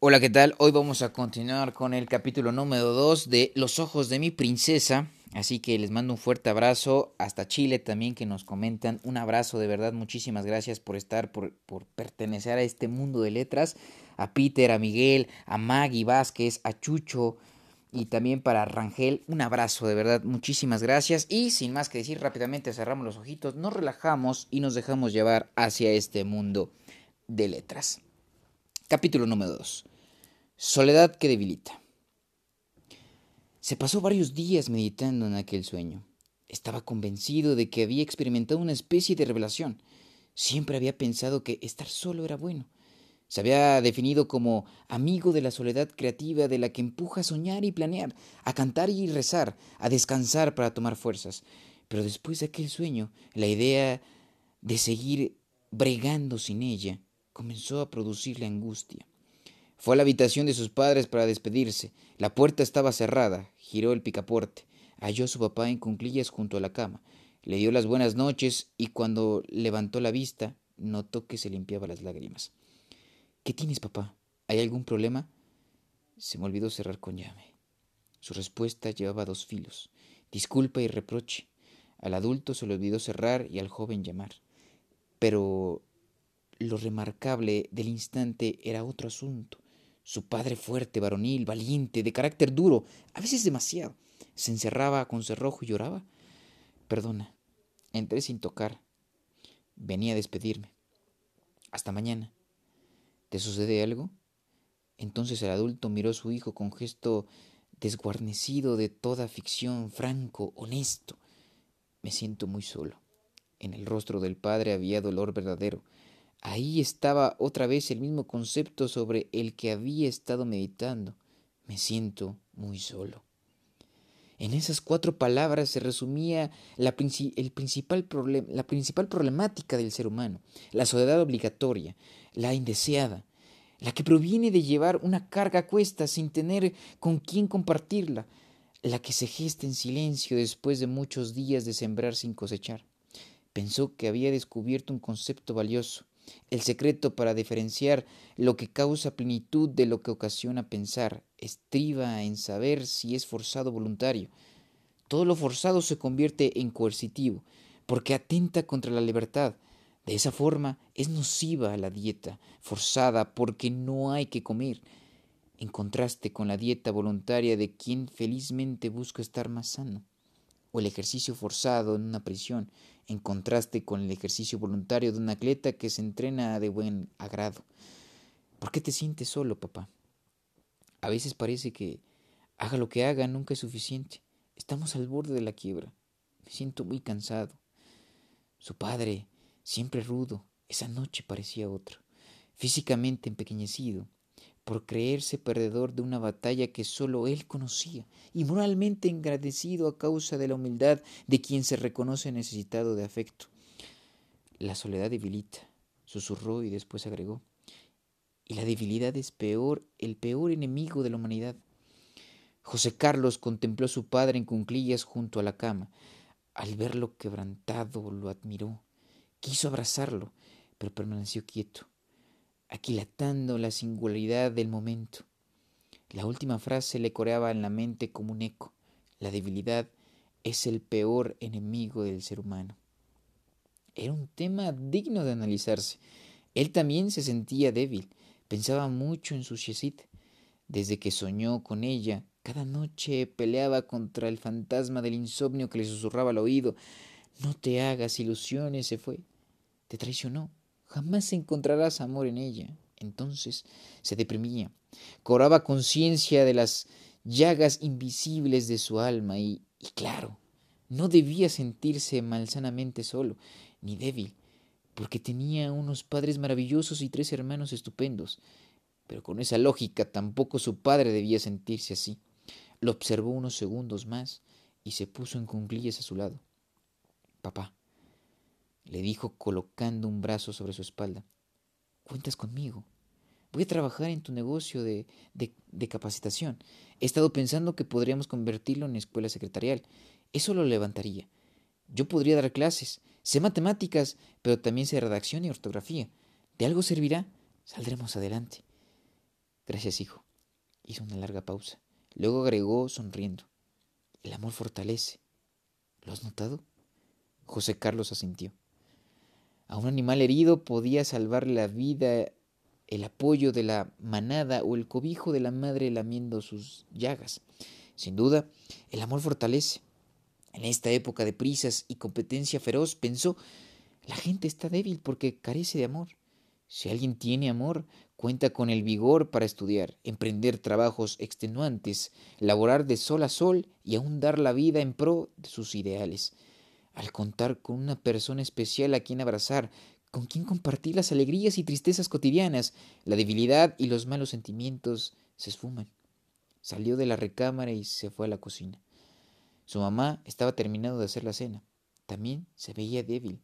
Hola, ¿qué tal? Hoy vamos a continuar con el capítulo número 2 de Los ojos de mi princesa. Así que les mando un fuerte abrazo hasta Chile también que nos comentan. Un abrazo de verdad, muchísimas gracias por estar, por, por pertenecer a este mundo de letras. A Peter, a Miguel, a Maggie Vázquez, a Chucho y también para Rangel. Un abrazo de verdad, muchísimas gracias. Y sin más que decir, rápidamente cerramos los ojitos, nos relajamos y nos dejamos llevar hacia este mundo de letras. Capítulo número 2. Soledad que debilita. Se pasó varios días meditando en aquel sueño. Estaba convencido de que había experimentado una especie de revelación. Siempre había pensado que estar solo era bueno. Se había definido como amigo de la soledad creativa de la que empuja a soñar y planear, a cantar y rezar, a descansar para tomar fuerzas. Pero después de aquel sueño, la idea de seguir bregando sin ella comenzó a producirle angustia. Fue a la habitación de sus padres para despedirse. La puerta estaba cerrada. Giró el picaporte. Halló a su papá en cunclillas junto a la cama. Le dio las buenas noches y cuando levantó la vista notó que se limpiaba las lágrimas. ¿Qué tienes, papá? ¿Hay algún problema? Se me olvidó cerrar con llave. Su respuesta llevaba dos filos, disculpa y reproche. Al adulto se le olvidó cerrar y al joven llamar. Pero lo remarcable del instante era otro asunto. Su padre fuerte, varonil, valiente, de carácter duro, a veces demasiado, se encerraba con cerrojo y lloraba. Perdona, entré sin tocar. Venía a despedirme. Hasta mañana. ¿Te sucede algo? Entonces el adulto miró a su hijo con gesto desguarnecido de toda ficción, franco, honesto. Me siento muy solo. En el rostro del padre había dolor verdadero. Ahí estaba otra vez el mismo concepto sobre el que había estado meditando. Me siento muy solo. En esas cuatro palabras se resumía la, el principal la principal problemática del ser humano, la soledad obligatoria, la indeseada, la que proviene de llevar una carga a cuesta sin tener con quién compartirla, la que se gesta en silencio después de muchos días de sembrar sin cosechar. Pensó que había descubierto un concepto valioso, el secreto para diferenciar lo que causa plenitud de lo que ocasiona pensar estriba en saber si es forzado voluntario. Todo lo forzado se convierte en coercitivo, porque atenta contra la libertad. De esa forma es nociva la dieta forzada porque no hay que comer, en contraste con la dieta voluntaria de quien felizmente busca estar más sano o el ejercicio forzado en una prisión, en contraste con el ejercicio voluntario de un atleta que se entrena de buen agrado. ¿Por qué te sientes solo, papá? A veces parece que haga lo que haga nunca es suficiente. Estamos al borde de la quiebra. Me siento muy cansado. Su padre, siempre rudo, esa noche parecía otro, físicamente empequeñecido, por creerse perdedor de una batalla que sólo él conocía, y moralmente engrandecido a causa de la humildad de quien se reconoce necesitado de afecto. La soledad debilita, susurró y después agregó, y la debilidad es peor, el peor enemigo de la humanidad. José Carlos contempló a su padre en cunclillas junto a la cama. Al verlo quebrantado, lo admiró. Quiso abrazarlo, pero permaneció quieto aquilatando la singularidad del momento. La última frase le coreaba en la mente como un eco. La debilidad es el peor enemigo del ser humano. Era un tema digno de analizarse. Él también se sentía débil, pensaba mucho en su Shesit. Desde que soñó con ella, cada noche peleaba contra el fantasma del insomnio que le susurraba al oído. No te hagas ilusiones, se fue. Te traicionó. Jamás encontrarás amor en ella. Entonces se deprimía, cobraba conciencia de las llagas invisibles de su alma y, y claro, no debía sentirse malsanamente solo, ni débil, porque tenía unos padres maravillosos y tres hermanos estupendos. Pero con esa lógica tampoco su padre debía sentirse así. Lo observó unos segundos más y se puso en cunclillas a su lado. Papá, le dijo colocando un brazo sobre su espalda. Cuentas conmigo. Voy a trabajar en tu negocio de, de, capacitación. He estado pensando que podríamos convertirlo en escuela secretarial. Eso lo levantaría. Yo podría dar clases. Sé matemáticas, pero también sé redacción y ortografía. ¿De algo servirá? Saldremos adelante. Gracias, hijo. Hizo una larga pausa. Luego agregó sonriendo. El amor fortalece. ¿Lo has notado? José Carlos asintió. A un animal herido podía salvarle la vida el apoyo de la manada o el cobijo de la madre lamiendo sus llagas. Sin duda, el amor fortalece. En esta época de prisas y competencia feroz, pensó, la gente está débil porque carece de amor. Si alguien tiene amor, cuenta con el vigor para estudiar, emprender trabajos extenuantes, laborar de sol a sol y aún dar la vida en pro de sus ideales. Al contar con una persona especial a quien abrazar, con quien compartir las alegrías y tristezas cotidianas, la debilidad y los malos sentimientos se esfuman. Salió de la recámara y se fue a la cocina. Su mamá estaba terminando de hacer la cena. También se veía débil.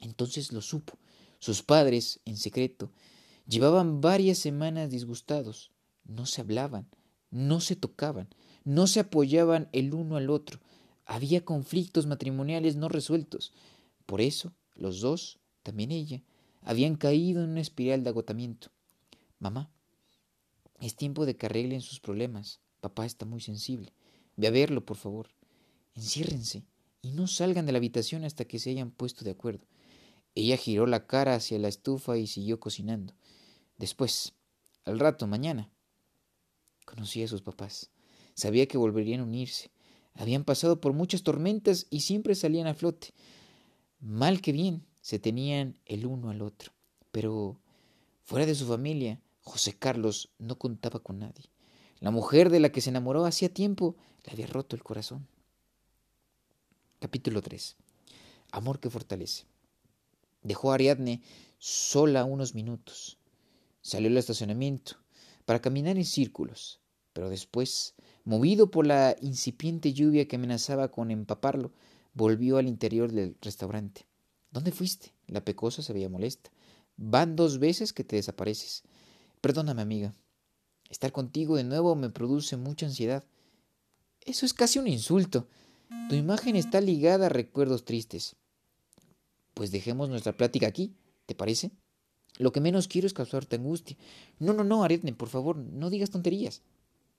Entonces lo supo. Sus padres, en secreto, llevaban varias semanas disgustados. No se hablaban, no se tocaban, no se apoyaban el uno al otro. Había conflictos matrimoniales no resueltos. Por eso, los dos también ella, habían caído en una espiral de agotamiento. Mamá, es tiempo de que arreglen sus problemas. Papá está muy sensible. Ve a verlo, por favor. Enciérrense y no salgan de la habitación hasta que se hayan puesto de acuerdo. Ella giró la cara hacia la estufa y siguió cocinando. Después, al rato, mañana. Conocía a sus papás. Sabía que volverían a unirse. Habían pasado por muchas tormentas y siempre salían a flote. Mal que bien, se tenían el uno al otro. Pero fuera de su familia, José Carlos no contaba con nadie. La mujer de la que se enamoró hacía tiempo le había roto el corazón. Capítulo 3. Amor que fortalece. Dejó a Ariadne sola unos minutos. Salió al estacionamiento para caminar en círculos, pero después, movido por la incipiente lluvia que amenazaba con empaparlo, volvió al interior del restaurante. ¿Dónde fuiste? La pecosa se veía molesta. Van dos veces que te desapareces. Perdóname, amiga. Estar contigo de nuevo me produce mucha ansiedad. Eso es casi un insulto. Tu imagen está ligada a recuerdos tristes. Pues dejemos nuestra plática aquí, ¿te parece? Lo que menos quiero es causarte angustia. No, no, no, Ariadne, por favor, no digas tonterías.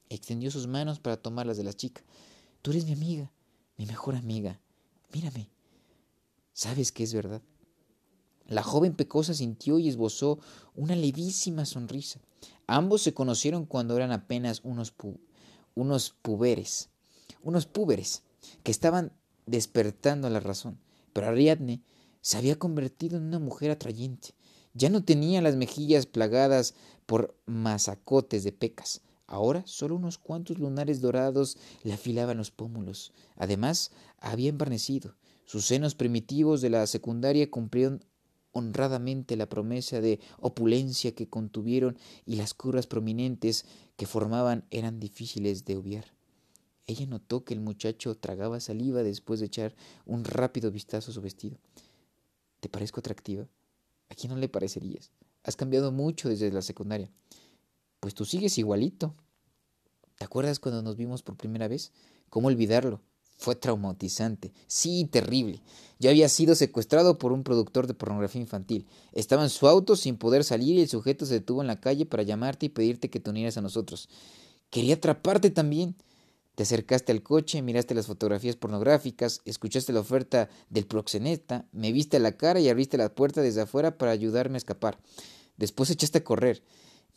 Extendió sus manos para tomar las de la chica. Tú eres mi amiga, mi mejor amiga. Mírame, Sabes que es verdad. La joven pecosa sintió y esbozó una levísima sonrisa. Ambos se conocieron cuando eran apenas unos, unos puberes, unos púberes, que estaban despertando la razón. Pero Ariadne se había convertido en una mujer atrayente. Ya no tenía las mejillas plagadas por masacotes de pecas. Ahora solo unos cuantos lunares dorados le afilaban los pómulos. Además, había embarnecido, sus senos primitivos de la secundaria cumplieron honradamente la promesa de opulencia que contuvieron y las curvas prominentes que formaban eran difíciles de obviar. Ella notó que el muchacho tragaba saliva después de echar un rápido vistazo a su vestido. ¿Te parezco atractiva? ¿A quién no le parecerías? Has cambiado mucho desde la secundaria. Pues tú sigues igualito. ¿Te acuerdas cuando nos vimos por primera vez? ¿Cómo olvidarlo? Fue traumatizante, sí, terrible. Ya había sido secuestrado por un productor de pornografía infantil. Estaba en su auto sin poder salir y el sujeto se detuvo en la calle para llamarte y pedirte que te unieras a nosotros. Quería atraparte también. Te acercaste al coche, miraste las fotografías pornográficas, escuchaste la oferta del proxeneta, me viste la cara y abriste la puerta desde afuera para ayudarme a escapar. Después echaste a correr.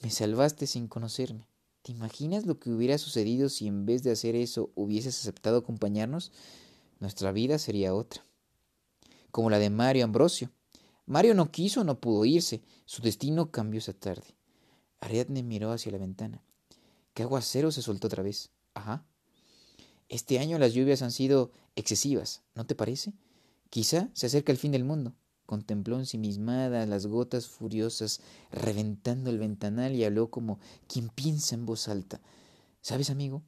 Me salvaste sin conocerme. ¿Te imaginas lo que hubiera sucedido si en vez de hacer eso hubieses aceptado acompañarnos? Nuestra vida sería otra. Como la de Mario Ambrosio. Mario no quiso, no pudo irse. Su destino cambió esa tarde. Ariadne miró hacia la ventana. ¿Qué aguacero se soltó otra vez? Ajá. Este año las lluvias han sido excesivas, ¿no te parece? Quizá se acerca el fin del mundo. Contempló ensimismada las gotas furiosas reventando el ventanal y habló como quien piensa en voz alta. ¿Sabes, amigo?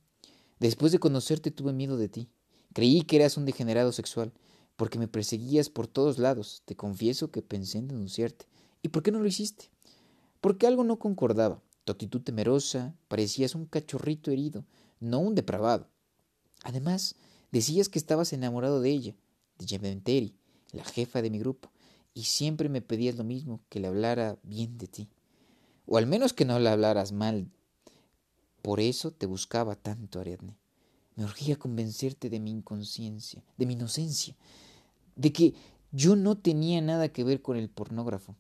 Después de conocerte tuve miedo de ti. Creí que eras un degenerado sexual, porque me perseguías por todos lados. Te confieso que pensé en denunciarte. ¿Y por qué no lo hiciste? Porque algo no concordaba. Tu actitud temerosa, parecías un cachorrito herido, no un depravado. Además, decías que estabas enamorado de ella, de Yementeri, la jefa de mi grupo, y siempre me pedías lo mismo, que le hablara bien de ti. O al menos que no le hablaras mal Por eso te buscaba tanto, Ariadne. Me urgía convencerte de mi inconsciencia, de mi inocencia, de que yo no tenía nada que ver con el pornógrafo,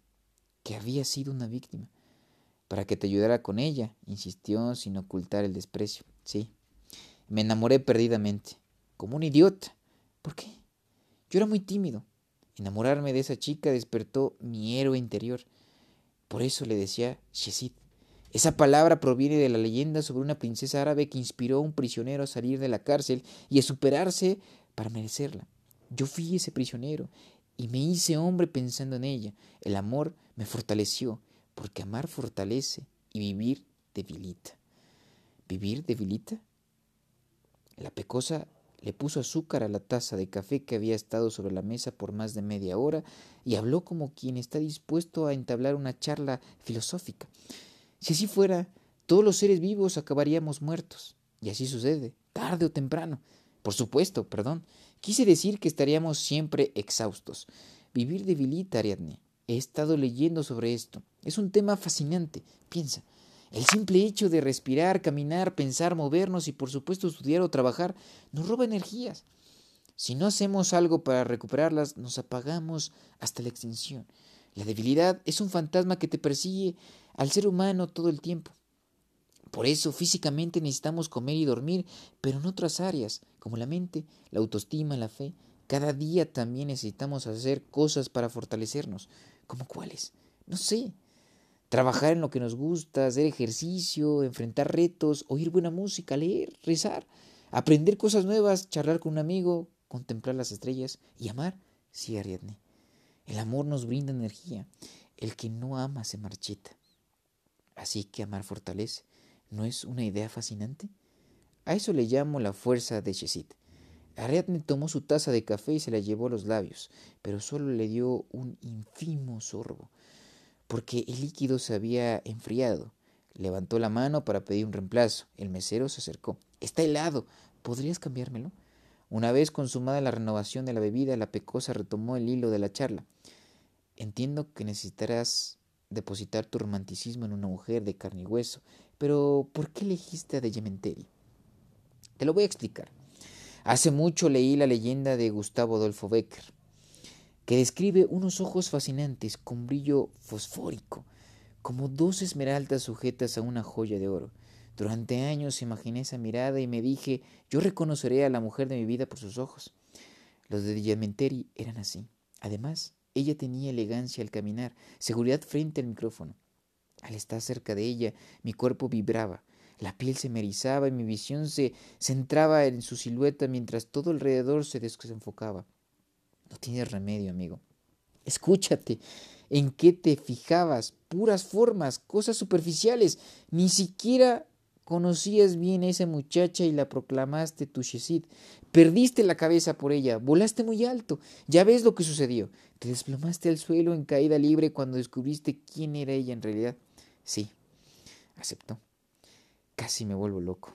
que había sido una víctima. Para que te ayudara con ella, insistió sin ocultar el desprecio. Sí, me enamoré perdidamente, como un idiota. ¿Por qué? Yo era muy tímido. Enamorarme de esa chica despertó mi héroe interior. Por eso le decía Shesid. Esa palabra proviene de la leyenda sobre una princesa árabe que inspiró a un prisionero a salir de la cárcel y a superarse para merecerla. Yo fui ese prisionero y me hice hombre pensando en ella. El amor me fortaleció, porque amar fortalece y vivir debilita. ¿Vivir debilita? La pecosa le puso azúcar a la taza de café que había estado sobre la mesa por más de media hora y habló como quien está dispuesto a entablar una charla filosófica. Si así fuera, todos los seres vivos acabaríamos muertos. Y así sucede, tarde o temprano. Por supuesto, perdón. Quise decir que estaríamos siempre exhaustos. Vivir debilita, Ariadne. He estado leyendo sobre esto. Es un tema fascinante. Piensa. El simple hecho de respirar, caminar, pensar, movernos y por supuesto estudiar o trabajar nos roba energías. Si no hacemos algo para recuperarlas, nos apagamos hasta la extinción. La debilidad es un fantasma que te persigue al ser humano todo el tiempo. Por eso físicamente necesitamos comer y dormir, pero en otras áreas, como la mente, la autoestima, la fe, cada día también necesitamos hacer cosas para fortalecernos. ¿Como cuáles? No sé. Trabajar en lo que nos gusta, hacer ejercicio, enfrentar retos, oír buena música, leer, rezar, aprender cosas nuevas, charlar con un amigo, contemplar las estrellas y amar. Sí, Ariadne. El amor nos brinda energía. El que no ama se marchita. Así que amar fortalece. ¿No es una idea fascinante? A eso le llamo la fuerza de Chesit. Ariadne tomó su taza de café y se la llevó a los labios, pero solo le dio un ínfimo sorbo, porque el líquido se había enfriado. Levantó la mano para pedir un reemplazo. El mesero se acercó. Está helado. ¿Podrías cambiármelo? Una vez consumada la renovación de la bebida, la pecosa retomó el hilo de la charla. Entiendo que necesitarás depositar tu romanticismo en una mujer de carne y hueso, pero ¿por qué elegiste a de Yementeri? Te lo voy a explicar. Hace mucho leí la leyenda de Gustavo Adolfo Becker, que describe unos ojos fascinantes con brillo fosfórico, como dos esmeraldas sujetas a una joya de oro. Durante años imaginé esa mirada y me dije, yo reconoceré a la mujer de mi vida por sus ojos. Los de Diamenteri eran así. Además, ella tenía elegancia al caminar, seguridad frente al micrófono. Al estar cerca de ella, mi cuerpo vibraba, la piel se me y mi visión se centraba en su silueta mientras todo alrededor se desenfocaba. No tienes remedio, amigo. Escúchate. ¿En qué te fijabas? Puras formas, cosas superficiales. Ni siquiera Conocías bien a esa muchacha y la proclamaste tu Shesid. Perdiste la cabeza por ella, volaste muy alto. Ya ves lo que sucedió. Te desplomaste al suelo en caída libre cuando descubriste quién era ella en realidad. Sí, aceptó. Casi me vuelvo loco.